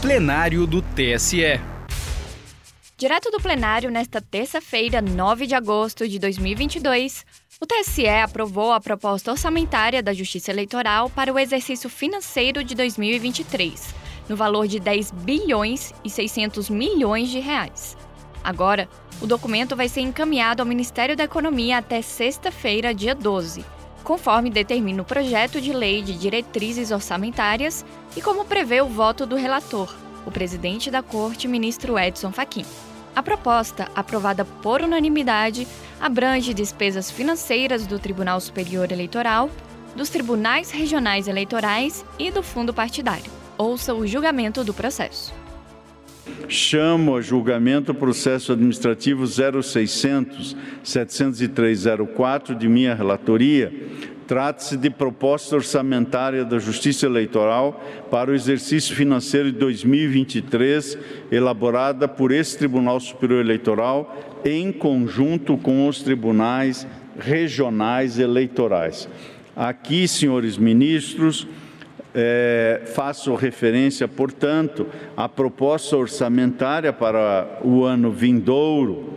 plenário do TSE. Direto do plenário, nesta terça-feira, 9 de agosto de 2022, o TSE aprovou a proposta orçamentária da Justiça Eleitoral para o exercício financeiro de 2023, no valor de 10 bilhões e 600 milhões de reais. Agora, o documento vai ser encaminhado ao Ministério da Economia até sexta-feira, dia 12 conforme determina o projeto de lei de diretrizes orçamentárias e como prevê o voto do relator, o presidente da Corte, ministro Edson Fachin. A proposta, aprovada por unanimidade, abrange despesas financeiras do Tribunal Superior Eleitoral, dos tribunais regionais eleitorais e do fundo partidário. Ouça o julgamento do processo. Chamo a julgamento o processo administrativo 0600 70304 de minha relatoria. Trata-se de proposta orçamentária da Justiça Eleitoral para o exercício financeiro de 2023, elaborada por esse Tribunal Superior Eleitoral em conjunto com os tribunais regionais eleitorais. Aqui, senhores ministros, é, faço referência, portanto, à proposta orçamentária para o ano vindouro,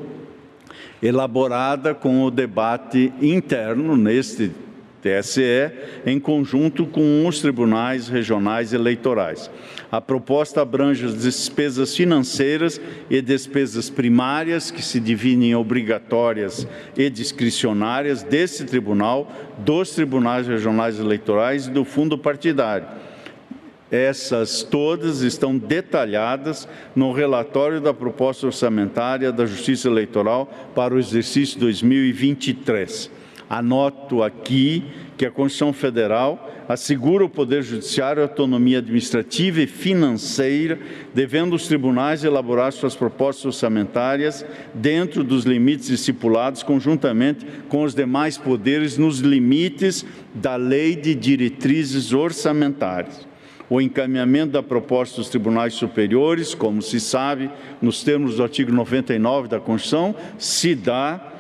elaborada com o debate interno neste TSE, em conjunto com os tribunais regionais eleitorais. A proposta abrange as despesas financeiras e despesas primárias, que se dividem em obrigatórias e discricionárias desse tribunal, dos tribunais regionais eleitorais e do fundo partidário. Essas todas estão detalhadas no relatório da proposta orçamentária da Justiça Eleitoral para o exercício 2023. Anoto aqui que a Constituição Federal assegura ao Poder Judiciário autonomia administrativa e financeira, devendo os tribunais elaborar suas propostas orçamentárias dentro dos limites estipulados conjuntamente com os demais poderes nos limites da Lei de Diretrizes Orçamentárias. O encaminhamento da proposta dos tribunais superiores, como se sabe, nos termos do artigo 99 da Constituição, se dá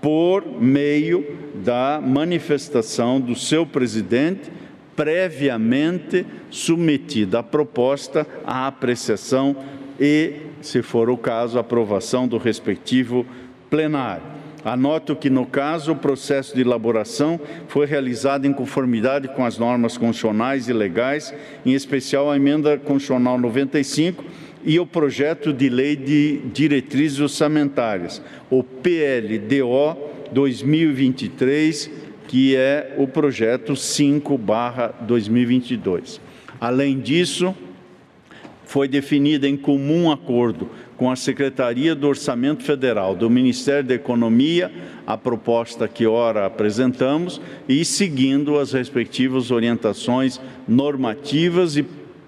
por meio da manifestação do seu presidente, previamente submetida a proposta à apreciação e, se for o caso, aprovação do respectivo plenário. Anoto que, no caso, o processo de elaboração foi realizado em conformidade com as normas constitucionais e legais, em especial a emenda constitucional 95 e o projeto de lei de diretrizes orçamentárias, o PLDO 2023, que é o projeto 5/2022. Além disso, foi definida em comum acordo com a Secretaria do Orçamento Federal do Ministério da Economia a proposta que ora apresentamos e seguindo as respectivas orientações normativas e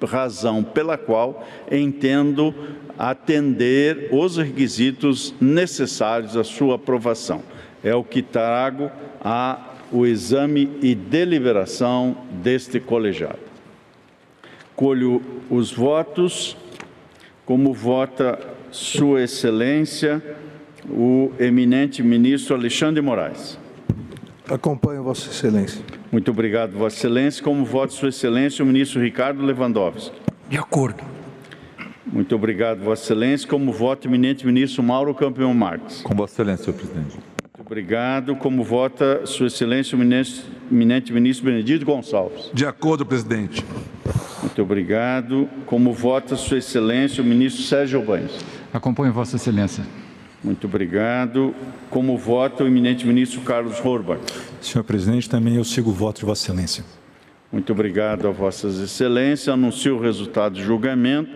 razão pela qual entendo atender os requisitos necessários à sua aprovação. É o que trago a o exame e deliberação deste colegiado. Colho os votos, como vota Sua Excelência, o eminente ministro Alexandre Moraes. Acompanho Vossa Excelência. Muito obrigado, Vossa Excelência. Como voto Sua Excelência, o ministro Ricardo Lewandowski. De acordo. Muito obrigado, Vossa Excelência. Como voto, eminente ministro Mauro Campeão Marques. Com Vossa Excelência, senhor presidente. Muito obrigado. Como vota Sua Excelência, o eminente ministro Benedito Gonçalves. De acordo, presidente. Muito obrigado. Como vota Sua Excelência, o ministro Sérgio Banhos. Acompanho Vossa Excelência. Muito obrigado. Como vota o eminente ministro Carlos Horbach. Senhor presidente, também eu sigo o voto de Vossa Excelência. Muito obrigado a Vossas Excelências. Anuncio o resultado do julgamento.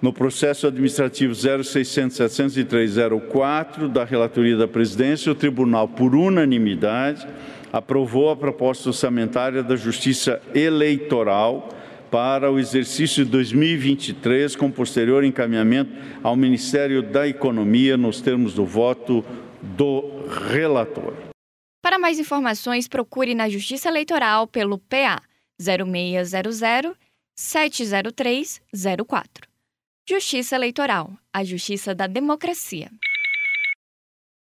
No processo administrativo 0600-703-04 da relatoria da presidência, o tribunal, por unanimidade, aprovou a proposta orçamentária da Justiça Eleitoral para o exercício de 2023, com posterior encaminhamento ao Ministério da Economia, nos termos do voto do relator. Para mais informações, procure na Justiça Eleitoral pelo PA 0600 703 04. Justiça Eleitoral, a justiça da democracia.